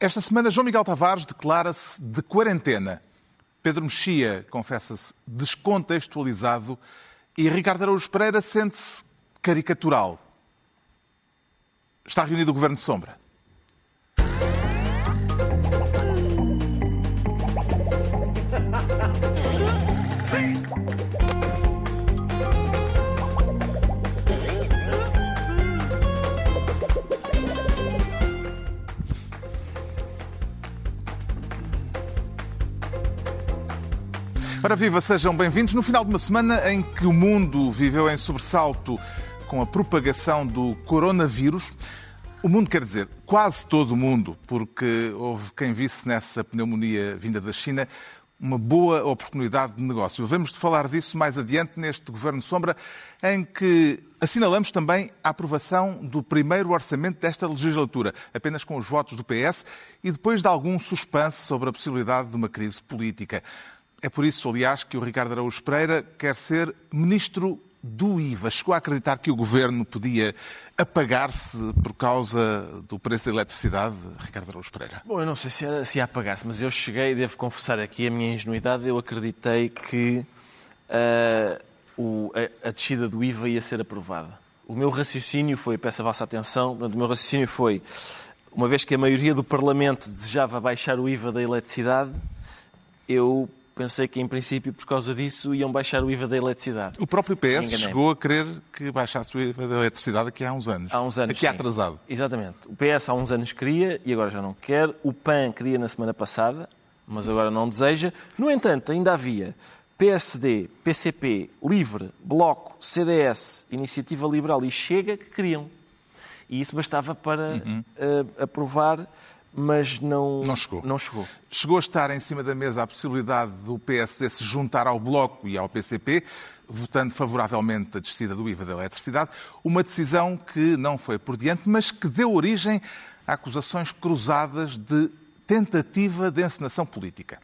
Esta semana, João Miguel Tavares declara-se de quarentena. Pedro Mexia confessa-se descontextualizado e Ricardo Araújo Pereira sente-se caricatural. Está reunido o Governo de Sombra. Ora viva, sejam bem-vindos no final de uma semana em que o mundo viveu em sobressalto com a propagação do coronavírus. O mundo quer dizer quase todo o mundo, porque houve quem visse nessa pneumonia vinda da China uma boa oportunidade de negócio. Vamos falar disso mais adiante neste Governo Sombra, em que assinalamos também a aprovação do primeiro orçamento desta legislatura, apenas com os votos do PS e depois de algum suspense sobre a possibilidade de uma crise política. É por isso, aliás, que o Ricardo Araújo Pereira quer ser ministro do IVA. Chegou a acreditar que o governo podia apagar-se por causa do preço da eletricidade, Ricardo Araújo Pereira? Bom, eu não sei se, se ia apagar-se, mas eu cheguei, devo confessar aqui a minha ingenuidade, eu acreditei que uh, o, a, a descida do IVA ia ser aprovada. O meu raciocínio foi, peço a vossa atenção, o meu raciocínio foi, uma vez que a maioria do Parlamento desejava baixar o IVA da eletricidade, eu pensei que, em princípio, por causa disso, iam baixar o IVA da eletricidade. O próprio PS chegou a querer que baixasse o IVA da eletricidade aqui há uns anos. Há uns anos, Aqui sim. atrasado. Exatamente. O PS há uns anos queria e agora já não quer. O PAN queria na semana passada, mas agora não deseja. No entanto, ainda havia PSD, PCP, Livre, Bloco, CDS, Iniciativa Liberal e Chega que queriam. E isso bastava para uhum. uh, aprovar mas não, não, chegou. não chegou. Chegou a estar em cima da mesa a possibilidade do PSD se juntar ao Bloco e ao PCP, votando favoravelmente a descida do IVA da eletricidade, uma decisão que não foi por diante, mas que deu origem a acusações cruzadas de tentativa de encenação política.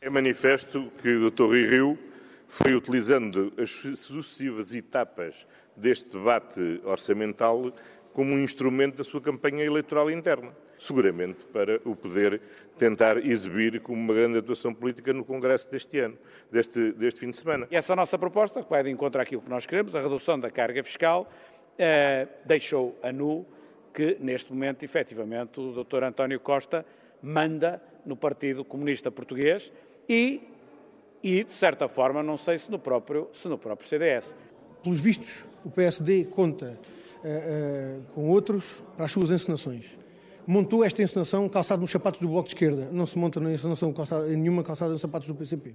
É manifesto que o Dr. Rui Rio foi utilizando as sucessivas etapas deste debate orçamental como um instrumento da sua campanha eleitoral interna, seguramente para o poder tentar exibir como uma grande atuação política no Congresso deste ano, deste, deste fim de semana. E essa nossa proposta, que vai de encontro àquilo que nós queremos, a redução da carga fiscal, eh, deixou a nu que, neste momento, efetivamente, o Dr. António Costa manda no Partido Comunista Português e, e, de certa forma, não sei se no próprio, se no próprio CDS. Pelos vistos, o PSD conta com outros para as suas encenações. Montou esta encenação calçado nos sapatos do Bloco de Esquerda. Não se monta na encenação calçada, nenhuma calçada nos sapatos do PCP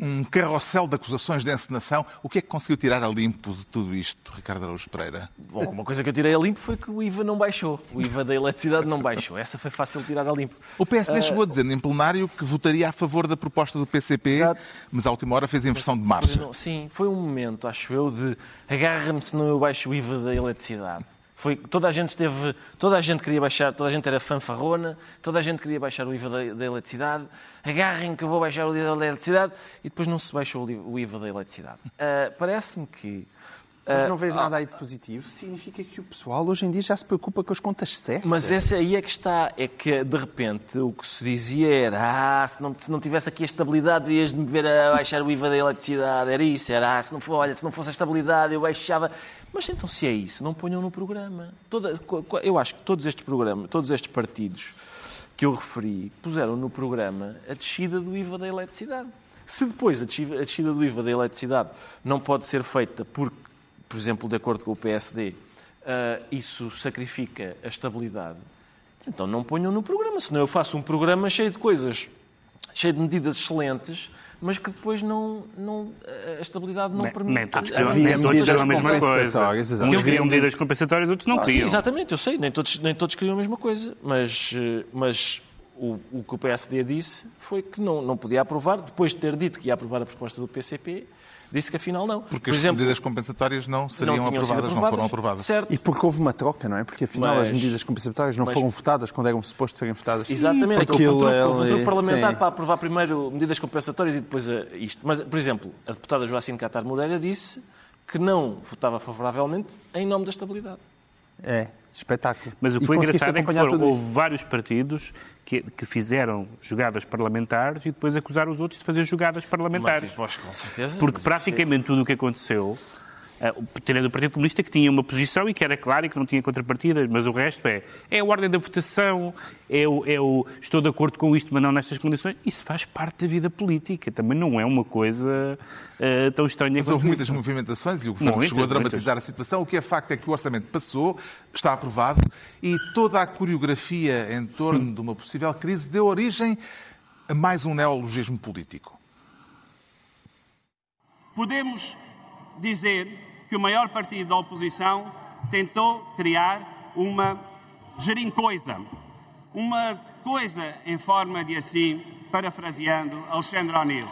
um carrossel de acusações de encenação. O que é que conseguiu tirar a limpo de tudo isto, Ricardo Araújo Pereira? Bom, uma coisa que eu tirei a limpo foi que o IVA não baixou. O IVA da eletricidade não baixou. Essa foi fácil de tirar a limpo. O PSD uh... chegou a dizer em plenário que votaria a favor da proposta do PCP, Exato. mas à última hora fez inversão de marcha. Sim, foi um momento, acho eu, de agarra-me se não eu baixo o IVA da eletricidade. Foi, toda a gente esteve, toda a gente queria baixar, toda a gente era fanfarrona, toda a gente queria baixar o IVA da, da eletricidade. Agarrem que eu vou baixar o IVA da eletricidade e depois não se baixou o IVA da eletricidade. Uh, Parece-me que mas não vês ah, nada aí de positivo? Significa que o pessoal hoje em dia já se preocupa com as contas certas. Mas essa aí é que está. É que, de repente, o que se dizia era ah, se não, se não tivesse aqui a estabilidade, devias me ver a baixar o IVA da eletricidade. Era isso, era ah, se não, for, olha, se não fosse a estabilidade, eu baixava. Mas então, se é isso, não ponham no programa. Toda, eu acho que todos estes programas, todos estes partidos que eu referi, puseram no programa a descida do IVA da eletricidade. Se depois a descida do IVA da eletricidade não pode ser feita porque por exemplo, de acordo com o PSD, uh, ah, isso sacrifica a estabilidade, então não ponham no programa. Senão eu faço um programa cheio de coisas, cheio de medidas excelentes, mas que depois não, não a estabilidade não nem, permite. Nem todos queriam, nem todos queriam a mesma coisa. Uns queriam medidas compensatórias, outros não queriam. Sim, exatamente, eu sei, nem todos, nem todos queriam a mesma coisa, mas, mas o, o que o PSD disse foi que não, não podia aprovar, depois de ter dito que ia aprovar a proposta do PCP, disse que afinal não. Porque Por as exemplo, medidas compensatórias não seriam não aprovadas, aprovadas, não foram aprovadas. Certo. E porque houve uma troca, não é? Porque afinal mas, as medidas compensatórias não mas, foram votadas quando eram supostos serem votadas. Sim, exatamente. Houve um truque, houve um truque parlamentar sim. para aprovar primeiro medidas compensatórias e depois isto. Mas, por exemplo, a deputada Joacine Catar Moreira disse que não votava favoravelmente em nome da estabilidade. É, espetáculo. Mas o que foi engraçado é que foram, houve vários partidos que, que, fizeram jogadas parlamentares e depois acusaram os outros de fazer jogadas parlamentares. Mas, com certeza. Porque praticamente tudo o que aconteceu Tirando o Partido Comunista que tinha uma posição e que era clara e que não tinha contrapartidas, mas o resto é, é a ordem da votação, é o, é o estou de acordo com isto, mas não nestas condições. Isso faz parte da vida política, também não é uma coisa uh, tão estranha Mas houve muitas movimentações e o governo chegou a dramatizar muitas. a situação. O que é facto é que o orçamento passou, está aprovado e toda a coreografia em torno de uma possível crise deu origem a mais um neologismo político. Podemos dizer que o maior partido da oposição tentou criar uma gerincoisa. Uma coisa em forma de assim, parafraseando Alexandre O'Neill.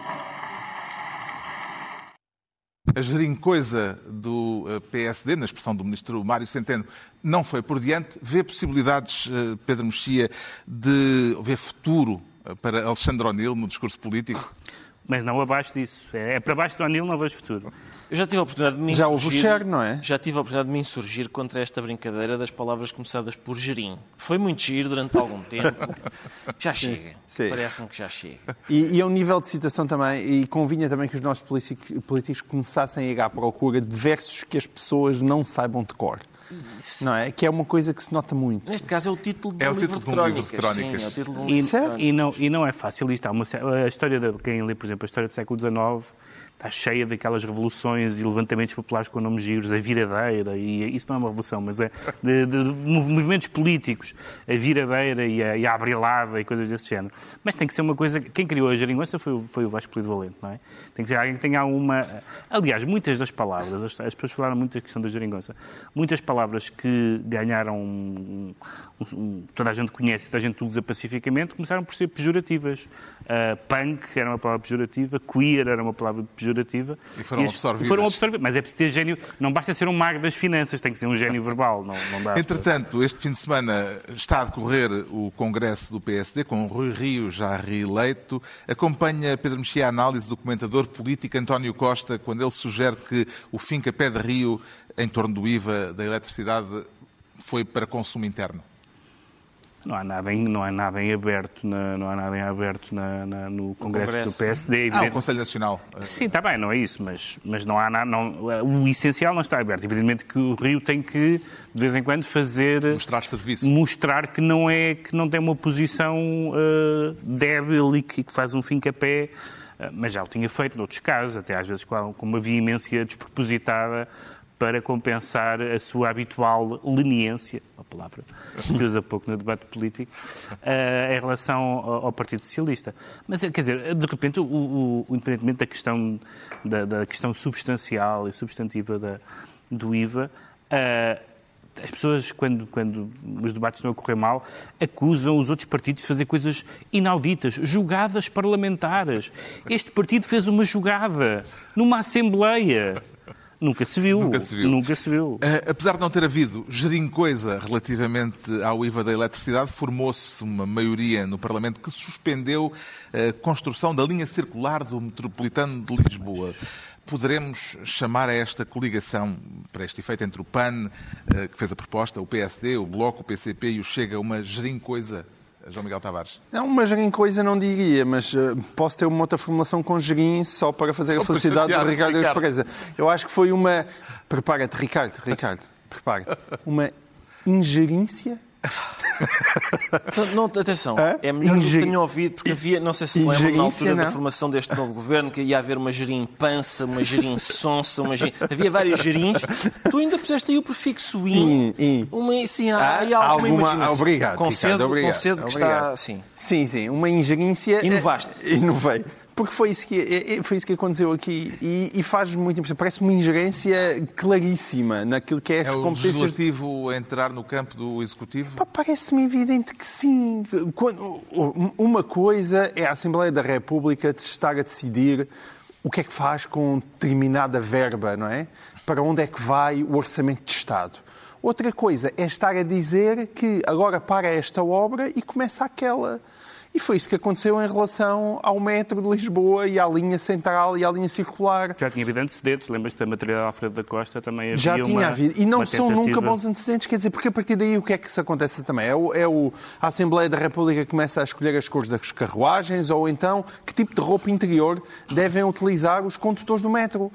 A gerincoisa do eh, PSD, na expressão do ministro Mário Centeno, não foi por diante. Vê possibilidades, eh, Pedro Mexia, de ver futuro eh, para Alexandre O'Neill no discurso político? Mas não abaixo disso. É, é para baixo do O'Neill não vejo futuro. Eu já tive a oportunidade de me insurgir... Já houve o Cher, não é? Já tive a oportunidade de me insurgir contra esta brincadeira das palavras começadas por gerim. Foi muito giro durante algum tempo. Já chega. Parece-me que já chega. E, e a um nível de citação também, e convinha também que os nossos políticos começassem a ir à procura de versos que as pessoas não saibam de cor. Não é? Que é uma coisa que se nota muito. Neste caso é o título de é um, o livro, título de, um livro de crónicas. Sim, é o título de um e, livro de crónicas. E não, e não é fácil isto. Há uma, a história de quem lê, por exemplo, a história do século XIX está cheia daquelas revoluções e levantamentos populares com nomes giros, a viradeira, e isso não é uma revolução, mas é de, de, de movimentos políticos, a viradeira e a, e a abrilada e coisas desse género. Mas tem que ser uma coisa. Quem criou a geringonça foi, foi o Vasco Polido Valente, não é? Tem que ser alguém que tenha uma. Aliás, muitas das palavras, as, as pessoas falaram muito da questão da geringonça, muitas palavras que ganharam. Um, um, toda a gente conhece, toda a gente usa pacificamente, começaram por ser pejorativas. Uh, punk era uma palavra pejorativa, queer era uma palavra pejorativa. E foram absorvidas. Foram absorvidas. Mas é preciso ter gênio. Não basta ser um mago das finanças, tem que ser um gênio verbal. Não, não dá Entretanto, este fim de semana está a decorrer o congresso do PSD, com Rui Rio já reeleito. Acompanha Pedro Mexia a análise do comentador político António Costa, quando ele sugere que o Finca-Pé de Rio, em torno do IVA da eletricidade, foi para consumo interno. Não há nada em, não há nada em aberto, na, não há nada em aberto na, na, no, Congresso Congresso do PSD. Ah, o Conselho Nacional. Sim, está bem, não é isso, mas, mas não há nada, não, o essencial não está aberto. Evidentemente que o Rio tem que, de vez em quando, fazer... Mostrar serviço. Mostrar que não, é, que não tem uma posição uh, débil e que, que faz um fim capé, uh, mas já o tinha feito noutros casos, até às vezes com uma veemência despropositada para compensar a sua habitual leniência, uma palavra que usa pouco no debate político, uh, em relação ao, ao, Partido Socialista. Mas, quer dizer, de repente, o, o, independentemente da questão, da, da, questão substancial e substantiva da, do IVA, uh, as pessoas, quando, quando os debates estão a correr mal, acusam os outros partidos de fazer coisas inauditas, jogadas parlamentares. Este partido fez uma jogada numa Assembleia. Nunca se viu. Nunca se viu. Nunca se viu. Uh, apesar de não ter havido gerincoisa relativamente ao IVA da eletricidade, formou-se uma maioria no Parlamento que suspendeu a construção da linha circular do metropolitano de Lisboa. Poderemos chamar a esta coligação, para este efeito, entre o PAN, uh, que fez a proposta, o PSD, o Bloco, o PCP e o Chega, uma gerincoisa? João Miguel Tavares? Não, uma gerim coisa não diria, mas uh, posso ter uma outra formulação com gerim só para fazer só a felicidade do Ricardo Espreza. Eu acho que foi uma... Prepara-te, Ricardo, Ricardo, prepara-te. Uma ingerência não, atenção, é melhor Inge... que tenham ouvido, porque havia, não sei se se lembram, na altura não? da formação deste novo governo, que ia haver uma gerim pança, uma gerim sonsa, uma gerim... Havia vários gerins. Tu ainda puseste aí o prefixo in. in, in. Uma, sim, há, ah, há alguma, alguma... Obrigado, concedo, Ricardo, obrigado. Concedo que obrigado. está... Sim. sim, sim, uma ingerência... Inovaste. Inovei. Porque foi isso que, é, é, foi isso que aconteceu aqui e, e faz muito impressão. Parece uma ingerência claríssima naquilo que é, é as competências. O legislativo entrar no campo do executivo? Parece-me evidente que sim. Uma coisa é a Assembleia da República estar a decidir o que é que faz com determinada verba, não é? Para onde é que vai o orçamento de Estado. Outra coisa é estar a dizer que agora para esta obra e começa aquela. E foi isso que aconteceu em relação ao metro de Lisboa e à linha central e à linha circular. Já tinha havido antecedentes, lembras-te da matérial Alfredo da Costa, também havia Já tinha uma, havido. E não são tentativa. nunca bons antecedentes, quer dizer, porque a partir daí o que é que se acontece também? É, o, é o, a Assembleia da República que começa a escolher as cores das carruagens ou então que tipo de roupa interior devem utilizar os condutores do metro.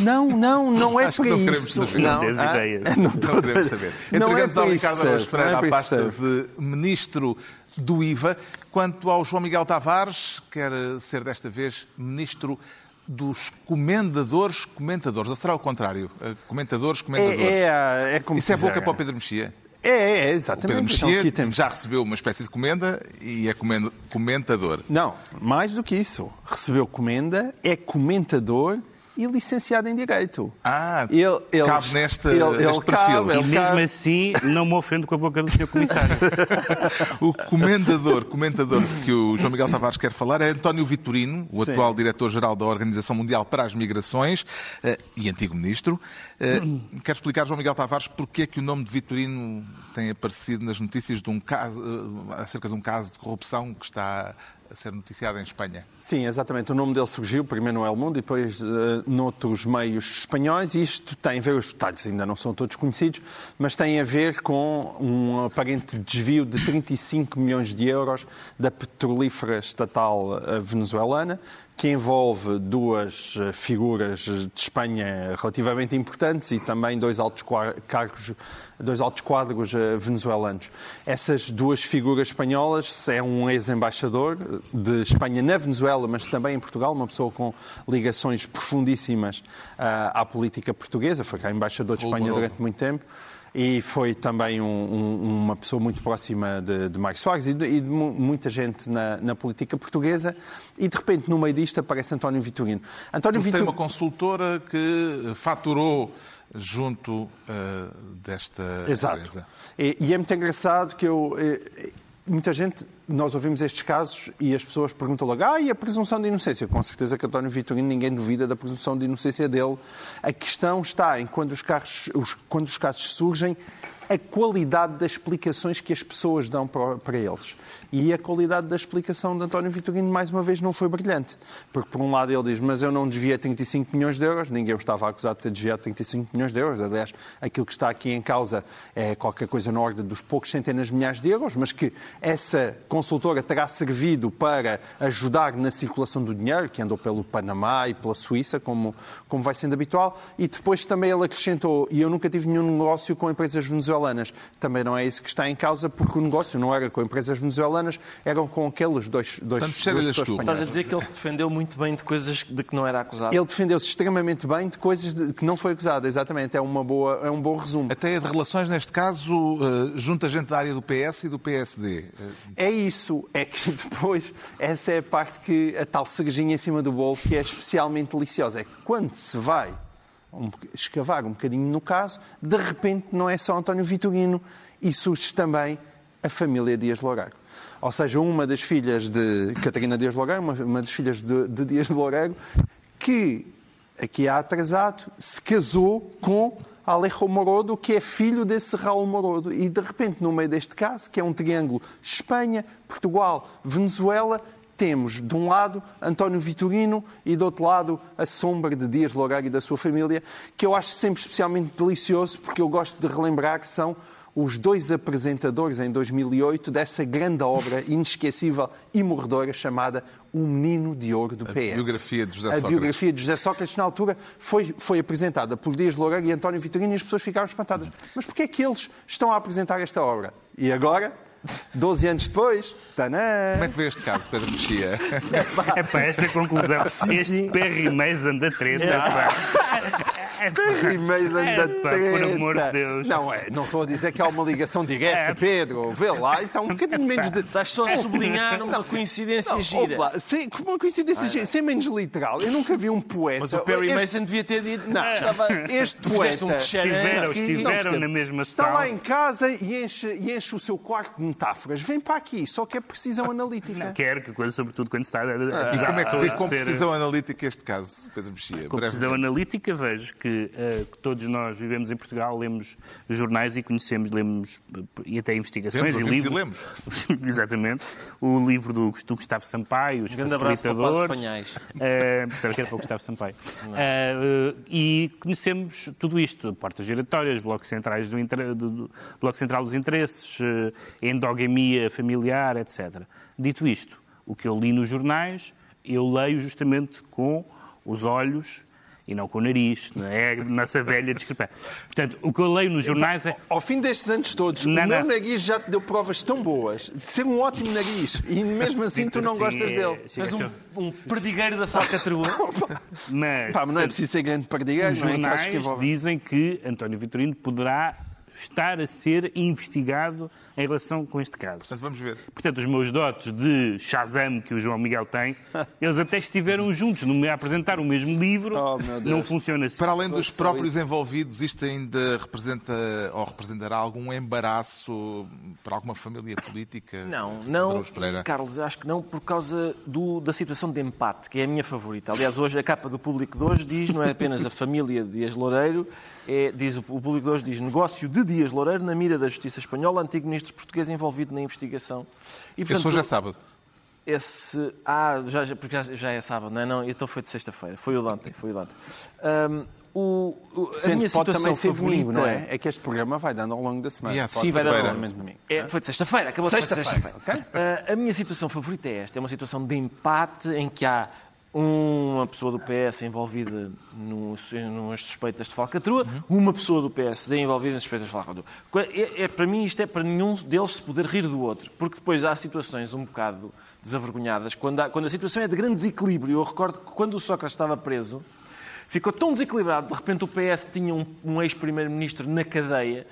Não, não, não é Acho para que não queremos isso. saber. Não tens ah, ideias. Não, Não queremos saber. Não é Entregamos ao Ricardo Araújo Pereira não é a pasta de Ministro do IVA. Quanto ao João Miguel Tavares, quer ser desta vez Ministro dos Comendadores Comentadores. Ou será o contrário? Eh, Comentadores Comentadores. É, é, é como Isso é boca para o Pedro Mexia? É, é, O Pedro exatamente. Então, Mexia temos- já recebeu uma espécie de comenda e é comen- comentador. Não, mais do que isso. Recebeu comenda, é comentador e licenciado em Direito. Ah, Ele- ele- cabe neste, ele- neste ele perfil. cabe, E mesmo cabe. assim, não me ofendo com a boca do Sr. Comissário. O comendador, comentador que o João Miguel Tavares quer falar é António Vitorino, o Sim. atual diretor-geral da Organização Mundial para as Migrações eh, e antigo ministro. Eh, Quer explicar, João Miguel Tavares, porque é que o nome de Vitorino tem aparecido nas notícias de um caso, eh, acerca de um caso de corrupção que está a ser noticiado em Espanha? Sim, exatamente. O nome dele surgiu primeiro no El Mundo e depois eh, noutros meios espanhóis. Isto tem a ver, os detalhes ainda não são todos conhecidos, mas tem a ver com um aparente desvio de 35 milhões de euros da petrolífera estatal eh, venezuelana, que envolve duas eh, figuras de Espanha relativamente importantes e também dois altos cargos, dois altos quadros eh, venezuelanos. Essas duas figuras espanholas é um ex-embaixador de Espanha na Venezuela, mas também em Portugal, uma pessoa com ligações profundíssimas ah, à política portuguesa, foi cá embaixador de Espanha durante muito tempo. E foi também um- um- uma pessoa muito próxima de, de Mário Soares e de, e de mu- muita gente na, na política portuguesa. E de repente, no meio disto, aparece António Vitorino. António Porque tem uma consultora que faturou junto eh, desta Exato. empresa. E, e é muito engraçado que eu. eh, Muita gente, nós ouvimos estes casos e as pessoas perguntam logo, ah, e a presunção de inocência? Com certeza que António Vitorino, ninguém duvida da presunção de inocência dele. A questão está em quando os, carros, os- quando os casos surgem, a qualidade das explicações que as pessoas dão para, eles. E a qualidade da explicação de António Vitorino, mais uma vez, não foi brilhante. Porque, por um lado, ele diz, mas eu não desviei 35 milhões de euros, ninguém estava acusado de ter desviado 35 milhões de euros. Aliás, aquilo que está aqui em causa é qualquer coisa na ordem dos poucos centenas de milhares de euros, mas que essa consultora terá servido para ajudar na circulação do dinheiro, que andou pelo Panamá e pela Suíça, como, como vai sendo habitual. E depois também ele acrescentou, e eu nunca tive nenhum negócio com empresas venezuelanas. Também não é isso que está em causa, porque o negócio não era com empresas venezuelanas, eram com aqueles dois, dois, Portanto, tu. Estás a dizer que ele se defendeu muito bem de coisas de que não era acusado? Ele defendeu-se extremamente bem de coisas de- que não foi acusado, exatamente. É, uma boa, é um bom resumo. Até a de relações, neste caso, eh, junta gente da área do PS e do PSD. É isso, é que depois, essa é a parte que a tal cerejinha em cima do bolo que é especialmente deliciosa. É que quando se vai um escavar um bocadinho no caso, de repente não é só António Vitorino e surge também a família Dias Loureiro. Ou seja, uma das filhas de Catarina Dias Loureiro, uma, uma das filhas de, de Dias Loureiro, que aqui há atrasado, se casou com Alejo Morodo, que é filho desse Raul Morodo. E de repente, no meio deste caso, que é um triângulo Espanha, Portugal, Venezuela, temos de um lado António Vitorino e do outro lado a sombra de Dias Loureiro e da sua família, que eu acho sempre especialmente delicioso, porque eu gosto de relembrar que são os dois apresentadores em 2008 dessa grande obra inesquecível e morredora chamada O Menino de Ouro do PS. biografia de José A Sócrates. biografia de José Sócrates, na altura, foi, foi apresentada por Dias Loureiro e António Vitorino e as pessoas ficaram espantadas. Mas porquê é que eles estão a apresentar esta obra? E agora, 12 anos depois, tanã! Como é que vê este caso, Pedro Mexia? É para esta conclusão. este sim. Perry Mason da treta. pá. É, pá. Perry Mason É, da pá, por amor de treta. Deus. Não, é, não estou a dizer que há uma ligação direta, É. Pedro. Vê lá, então um bocadinho menos de... Estás só a sublinhar uma coincidência Não, gira. lá, sem, uma coincidência, gira, sem menos literal. Eu nunca vi um poeta. Mas o Perry Este- Mason devia ter dito. Não, que estava. este fizeste um poeta- tcharã Estiveram, Não na mesma Está sala. lá em casa e enche, e enche o seu quarto de metáforas. Vem para aqui, só que é precisão analítica. Quero que, quando- sobretudo quando se está a E acusar como é que vê com precisão analítica este caso, Pedro Mexia? Com precisão analítica, vejo que que, uh, que, todos nós vivemos em Portugal, lemos jornais e conhecemos, lemos e até investigações Sempre, e livros. E lemos. Exatamente. O livro do, do Gustavo Sampaio, Os Facilitadores. Uh, pensava que era para o Gustavo Sampaio. Uh, e conhecemos tudo isto, portas giratórias, blocos centrais do, do, do bloco central dos interesses, uh, endogamia familiar, etc. Dito isto, o que eu li nos jornais, eu leio justamente com os olhos e não com o nariz, não é? Nossa velha discrepância. Portanto, o que eu leio nos jornais é... Ao fim destes anos todos, não, o meu não. nariz já te deu provas tão boas de ser um ótimo nariz e mesmo assim tu não gostas é, dele. És um, um perdigueiro da falcatrua. mas, Pá, mas não é preciso ser grande perdigueiro. Os não é? jornais que dizem que António Vitorino poderá estar a ser investigado em relação com este caso. Portanto, vamos ver. Portanto, os meus dotes de Shazam que o João Miguel tem, eles até estiveram juntos a apresentar o mesmo livro, oh, não funciona assim. Para além dos próprios envolvidos, isto ainda representa ou representará algum embaraço para alguma família política? Não, não, Carlos, acho que não, por causa do, da situação de empate, que é a minha favorita. Aliás, hoje a capa do público de hoje diz, não é apenas a família de Dias Loureiro, é, diz, o público de hoje diz negócio de Dias Loureiro na mira da justiça espanhola, antigo ministro ministro português envolvido na investigação. E, portanto, esse hoje é sábado. Esse. Ah, já, já, porque já, já é sábado, não é? Não, então foi de sexta-feira. Foi o de ontem. Foi o de ontem. Um, o, o, a minha situação também ser favorita domingo, não é? É que este programa vai dando ao longo da semana. Yeah, Sim, vai dando ao longo da semana. É, foi de sexta-feira, acabou de sexta-feira. Sexta okay? uh, a minha situação favorita é esta. É uma situação de empate em que há uma pessoa do PS envolvida nas suspeitas de falcatrua, uhum. uma pessoa do PSD envolvida nas suspeitas de falcatrua. É, é, para mim, isto é para nenhum deles se poder rir do outro, porque depois há situações um bocado desavergonhadas, quando, há, quando a situação é de grande desequilíbrio. Eu recordo que quando o Sócrates estava preso, ficou tão desequilibrado, de repente o PS tinha um, um ex-primeiro-ministro na cadeia,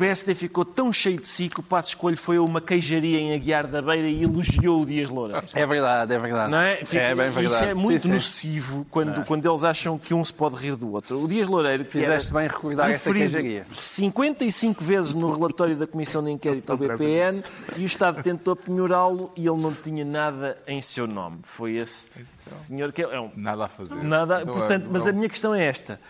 PSD ficou tão cheio de si que o passo escolho foi a uma queijaria em Aguiar da Beira e elogiou o Dias Loureiro. É verdade, é verdade. Não é? Fica, é bem verdade. Isso é muito sim, nocivo Quando, quando eles acham que um se pode rir do outro. O Dias Loureiro... Que Fizeste bem recordar essa queijaria. 55 vezes no relatório da Comissão de Inquérito ao BPN e o Estado tentou penhorá-lo e ele não tinha nada em seu nome. Foi esse senhor que é um... Nada a fazer. Nada, portanto, mas a minha questão é esta.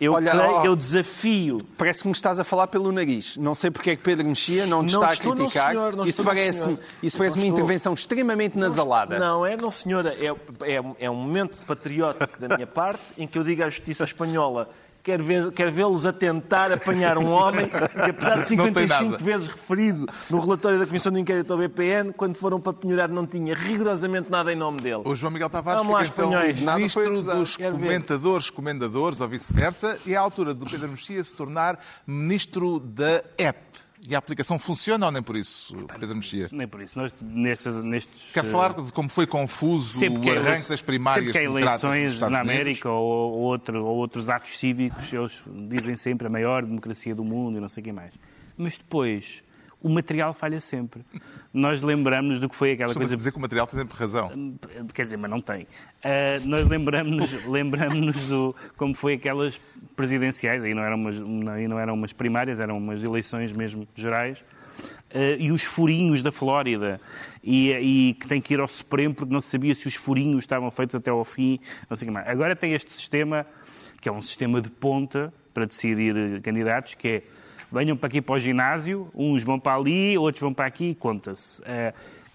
Eu, Olha, creio, eu desafio. Parece que me estás a falar pelo nariz. Não sei porque é que Pedro Mexia não te não está a criticar. Senhor, não isso parece, isso parece uma intervenção extremamente nasalada. Não, é, não, senhora. É, é, é um momento patriótico da minha parte em que eu digo à justiça espanhola quer, ver, quer vê-los a tentar apanhar um homem que, apesar de 55 vezes referido no relatório da Comissão de Inquérito ao BPN, quando foram para penhorar não tinha rigorosamente nada em nome dele. O João Miguel Tavares Vamos fica então ministro dos comentadores, comendadores ou vice-versa, e é a altura do Pedro Mexia se tornar ministro da EP. E a aplicação funciona ou nem por isso, Pedro Mexia? Nem por isso. Nós, nestes, nestes, Quer falar de como foi confuso o arranque das primárias sempre que há eleições na América ou, ou, outro, ou outros atos cívicos, eles dizem sempre a maior democracia do mundo e não sei o que mais. Mas depois, o material falha sempre. Nós lembramos do que foi aquela Costuma coisa. dizer que o material tem sempre razão. Quer dizer, mas não tem. Uh, nós lembramos lembramos do como foi aquelas presidenciais, aí não eram umas, aí não eram umas primárias, eram umas eleições mesmo gerais. Uh, e os furinhos da Flórida, e, e, que tem que ir ao Supremo porque não se sabia se os furinhos estavam feitos até ao fim, não sei o que mais. Agora tem este sistema, que é um sistema de ponta para decidir candidatos, que é venham para aqui para o ginásio, uns vão para ali, outros vão para aqui e conta-se. Uh,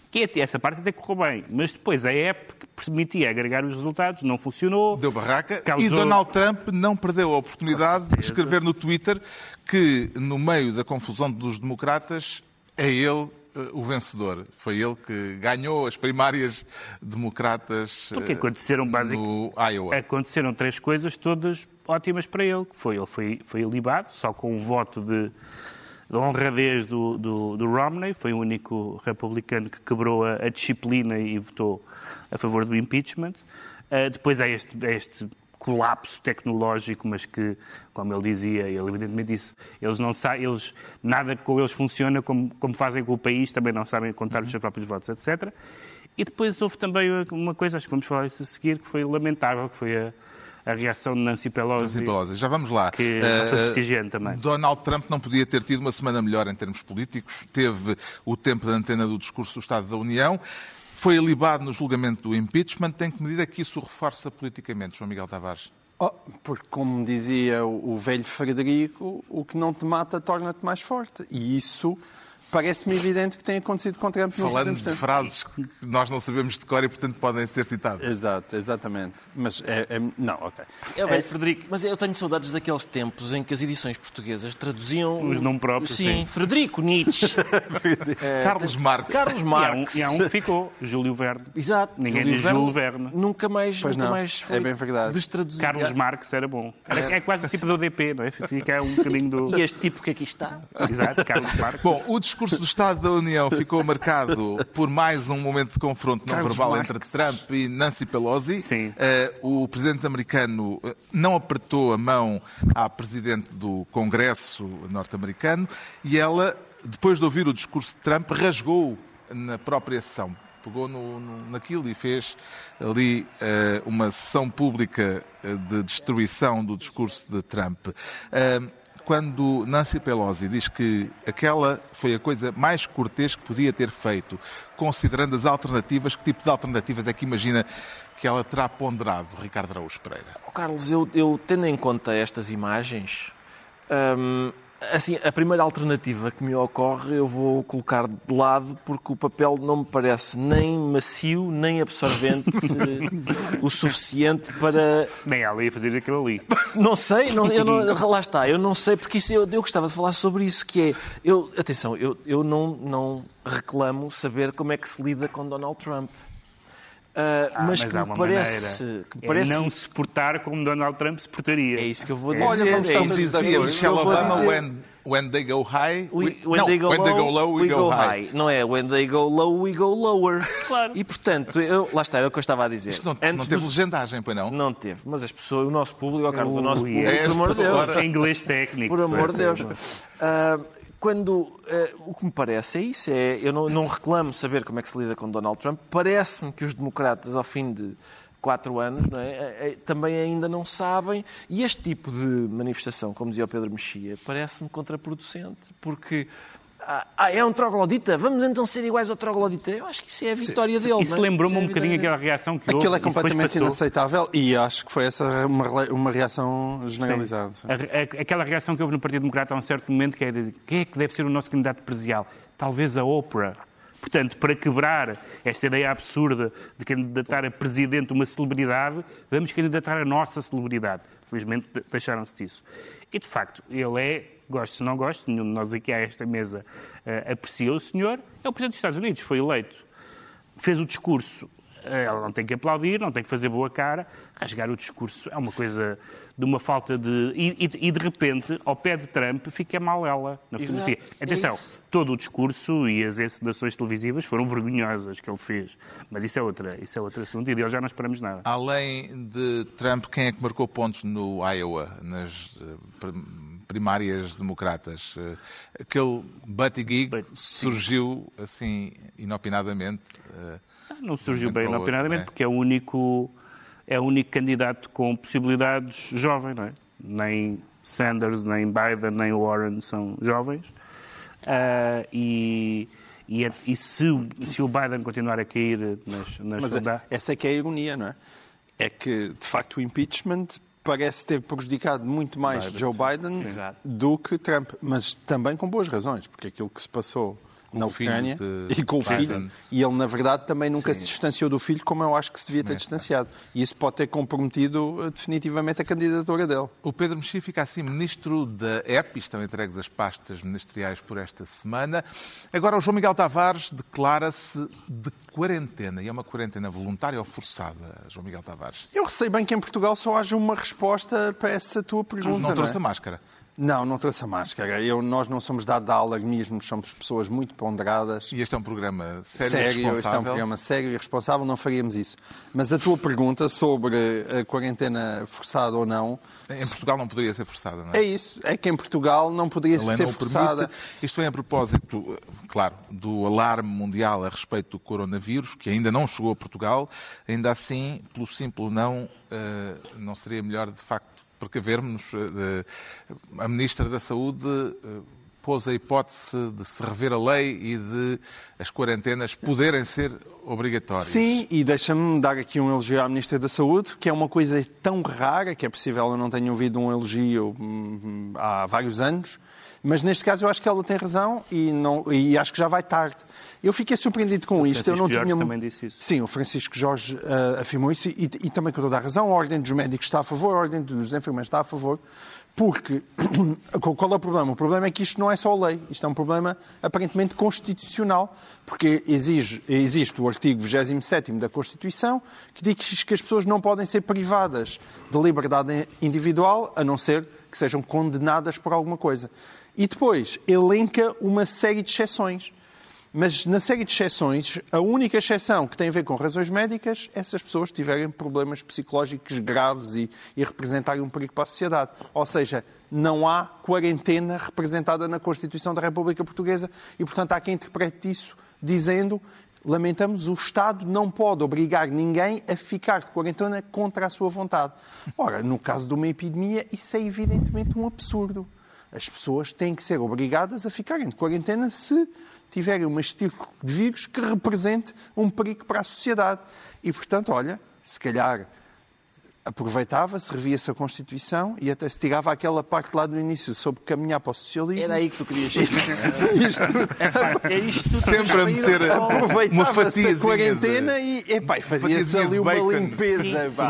que essa parte até correu bem, mas depois a app que permitia agregar os resultados não funcionou. Deu barraca. Causou... E Donald Trump não perdeu a oportunidade de escrever no Twitter que, no meio da confusão dos democratas, é ele eh, o vencedor. Foi ele que ganhou as primárias democratas Porque aconteceram, no Iowa. Aconteceram três coisas todas ótimas para ele. Que foi, ele foi, foi ilibado, só com o voto de, de honradez do, do, do, Romney, foi o único republicano que quebrou a, a disciplina e votou a favor do impeachment. Uh, depois há este, este colapso tecnológico, mas que, como ele dizia, ele evidentemente disse, eles não sabem, eles, nada com eles funciona como, como fazem com o país, também não sabem contar os seus próprios votos, etc. E depois houve também uma coisa, acho que vamos falar isso a seguir, que foi lamentável, que foi a, a reação de Nancy Pelosi. Nancy Pelosi. Já vamos lá. Que uh, foi prestigiante também. Donald Trump não podia ter tido uma semana melhor em termos políticos. Teve o tempo da antena do discurso do Estado da União. Foi alibado no julgamento do impeachment. Tem que medida que isso reforça politicamente, João Miguel Tavares? Oh, porque, como dizia o o velho Frederico, o que não te mata torna-te mais forte. E isso parece-me evidente que tem acontecido com Trump nos Falando de tempos. frases que nós não sabemos de cor e, portanto, podem ser citadas. Exato, exatamente. Mas é, é- Não, ok. É o velho Frederico, mas eu tenho saudades daqueles tempos em que as edições portuguesas traduziam... Os nomes próprios, sim. Frederico Nietzsche, Carlos Marques. Carlos E há, um, Marx. e há um que ficou, Júlio Verne. Exato. Ninguém Júlio diz Júlio Verne. Nunca mais, Pois nunca não, mais é foi bem verdade. destraduzido. Carlos Marx era bom. Era- é quase tipo do ODP, não é? Fica um bocadinho do. E este tipo que aqui está? Exato, Carlos Marx. Bom, o discurso do Estado da União ficou marcado por mais um momento de confronto não verbal Marx. entre Trump e Nancy Pelosi. Sim. Eh, o presidente americano eh, não apertou a mão à presidente do Congresso norte-americano e ela, depois de ouvir o discurso de Trump, rasgou na própria sessão. Pegou no, no- naquilo e fez ali eh, uma sessão pública de destruição do discurso de Trump. Eh, quando Nancy Pelosi diz que aquela foi a coisa mais cortês que podia ter feito, considerando as alternativas, que tipo de alternativas é que imagina que ela terá ponderado, Ricardo Araújo Pereira? Oh, Carlos, eu, eu tendo em conta estas imagens, hum, assim, a primeira alternativa que me ocorre eu vou colocar de lado porque o papel não me parece nem macio nem absorvente o suficiente para Nem ela ia fazer aquilo ali. Não sei, não, eu não, lá está, eu não sei, porque isso, eu, eu gostava de falar sobre isso, que é, eu, atenção, eu, eu não, não reclamo saber como é que se lida com Donald Trump. Ah, Ah, mas, que há me uma parece, maneira. que me É parece não se portar como Donald Trump se portaria. é isso que eu vou É. dizer. Olha, vamos é estar que de eu- acordo. Michelle Obama, when, when they go high, We, we- when não, they go when low, they go low, we, go, high. Não é when they go low, we go lower. Claro. E portanto, eu, lá está, era o que eu estava a dizer. Isto não, não Antes teve do- legendagem, pois não? Não teve, mas as pessoas, o nosso público, ó Carlos, o nosso público, é por amor de Deus. Em inglês técnico. Por amor de. Deus. Ah, quando ah, o que me parece é isso, é, eu não, não reclamo saber como é que se lida com Donald Trump. Parece-me que os democratas, ao fim de quatro anos, é, é, é, também ainda não sabem. E este tipo de manifestação, como dizia o Pedro Mexia, parece-me contraproducente, porque ah, ah, é um troglodita, vamos então ser iguais ao troglodita. Eu acho que isso é a vitória dele. Isso não é? lembrou-me Isso é um bocadinho aquela reação que houve. Aquilo é completamente inaceitável e acho que foi essa uma, uma reação generalizada. sim. A- a- Aquela reação que houve no Partido Democrata a um certo momento, que é de quem é que deve ser o nosso candidato presidencial? Talvez a Oprah. Portanto, para quebrar esta ideia absurda de candidatar a presidente uma celebridade, vamos candidatar a nossa celebridade. Felizmente de- deixaram-se disso. E, de facto, ele é, gosto ou não gosto, nenhum de nós aqui a esta mesa eh, aprecia o senhor, é o Presidente dos Estados Unidos, foi eleito fez o discurso, eh, ela não tem que aplaudir, não tem que fazer boa cara, rasgar o discurso é uma coisa de uma falta de. E, e- e, de repente, ao pé de Trump, fica mal ela na fotografia. é Atenção, isso. todo o discurso e as encenações televisivas foram vergonhosas que ele fez. Mas isso é, outra, isso é outro assunto e dele já não esperamos nada. Além de Trump, quem é que marcou pontos no Iowa, nas eh, primárias democratas? Eh, Aquele Buddy Gig But- surgiu assim inopinadamente. eh, Não surgiu bem, inopinadamente, é? porque é o único é o único candidato com possibilidades jovem, não é? Nem Sanders, nem Biden, nem Warren são jovens. Ah, e e, e se, o- se o Biden continuar a cair nas, nas Mas sonda- é- essa é que é a ironia, não é? É que, de facto, o impeachment parece ter prejudicado muito mais Joe Biden Exato. do que Trump, mas também com boas razões, porque aquilo que se passou na Ucrânia de e com o Biden. filho, e ele, na verdade, também nunca se distanciou do filho como eu acho que se devia ter distanciado. E isso pode ter comprometido eh, definitivamente a candidatura dele. O Pedro Mexia fica assim ministro da EP, estão entregues as pastas ministeriais por esta semana. Agora o João Miguel Tavares declara-se de quarentena, e é uma quarentena voluntária ou forçada, João Miguel Tavares? Eu receio bem que em Portugal só haja uma resposta para essa tua pergunta. Não trouxe é? a máscara. Não, não trouxe a máscara. Eu, nós não somos dados a alarmismos, somos pessoas muito ponderadas. E este é um programa sério, e Sério, este é um responsável. programa sério e responsável, não faríamos isso. Mas a tua pergunta sobre a quarentena forçada ou não, Em Portugal não poderia ser forçada, não é? é isso. É que em Portugal não poderia ser não forçada. permite. Isto vem a propósito, claro, do alarme mundial a respeito do coronavírus, que ainda não chegou a Portugal. Ainda assim, pelo simples não, eh, não seria melhor, de facto, precavermos. eh, A Ministra da Saúde eh, pôs a hipótese de se rever a lei e de as quarentenas poderem ser obrigatórias. Sim, e deixa-me dar aqui um elogio à Ministra da Saúde, que é uma coisa tão rara que é possível eu não tenha ouvido um elogio hum, há vários anos. Mas neste caso eu acho que ela tem razão e, não, e acho que já vai tarde. Eu fiquei surpreendido com O isto. Eu não Francisco Jorge tinha... também disse isso. Sim, o Francisco Jorge uh, afirmou isso e, e também com toda a razão. A Ordem dos Médicos está a favor, a Ordem dos Enfermeiros está a favor, porque qual é o problema? O problema é que isto não é só lei, isto é um problema aparentemente constitucional, porque exige, existe o artigo 27 da Constituição que diz que as pessoas não podem ser privadas de liberdade individual a não ser que sejam condenadas por alguma coisa. E depois elenca uma série de exceções. Mas na série de exceções, a única exceção que tem a ver com razões médicas é se as pessoas tiverem problemas psicológicos graves e, e representarem um perigo para a sociedade. Ou seja, não há quarentena representada na Constituição da República Portuguesa e, portanto, há quem interprete isso dizendo lamentamos, o Estado não pode obrigar ninguém a ficar de quarentena contra a sua vontade. Ora, no caso de uma epidemia, isso é evidentemente um absurdo. As pessoas têm que ser obrigadas a ficarem de quarentena se tiverem um tipo de vírus que represente um perigo para a sociedade. E, portanto, olha, se calhar aproveitava-se, revia-se a Constituição e até se tirava aquela parte lá do início sobre caminhar para o socialismo. Era aí que tu querias chegar. É isto tudo Sempre a meter uma Aproveitava-se fatia a quarentena e epá, fazia-se ali de uma bacon. limpeza. Sim.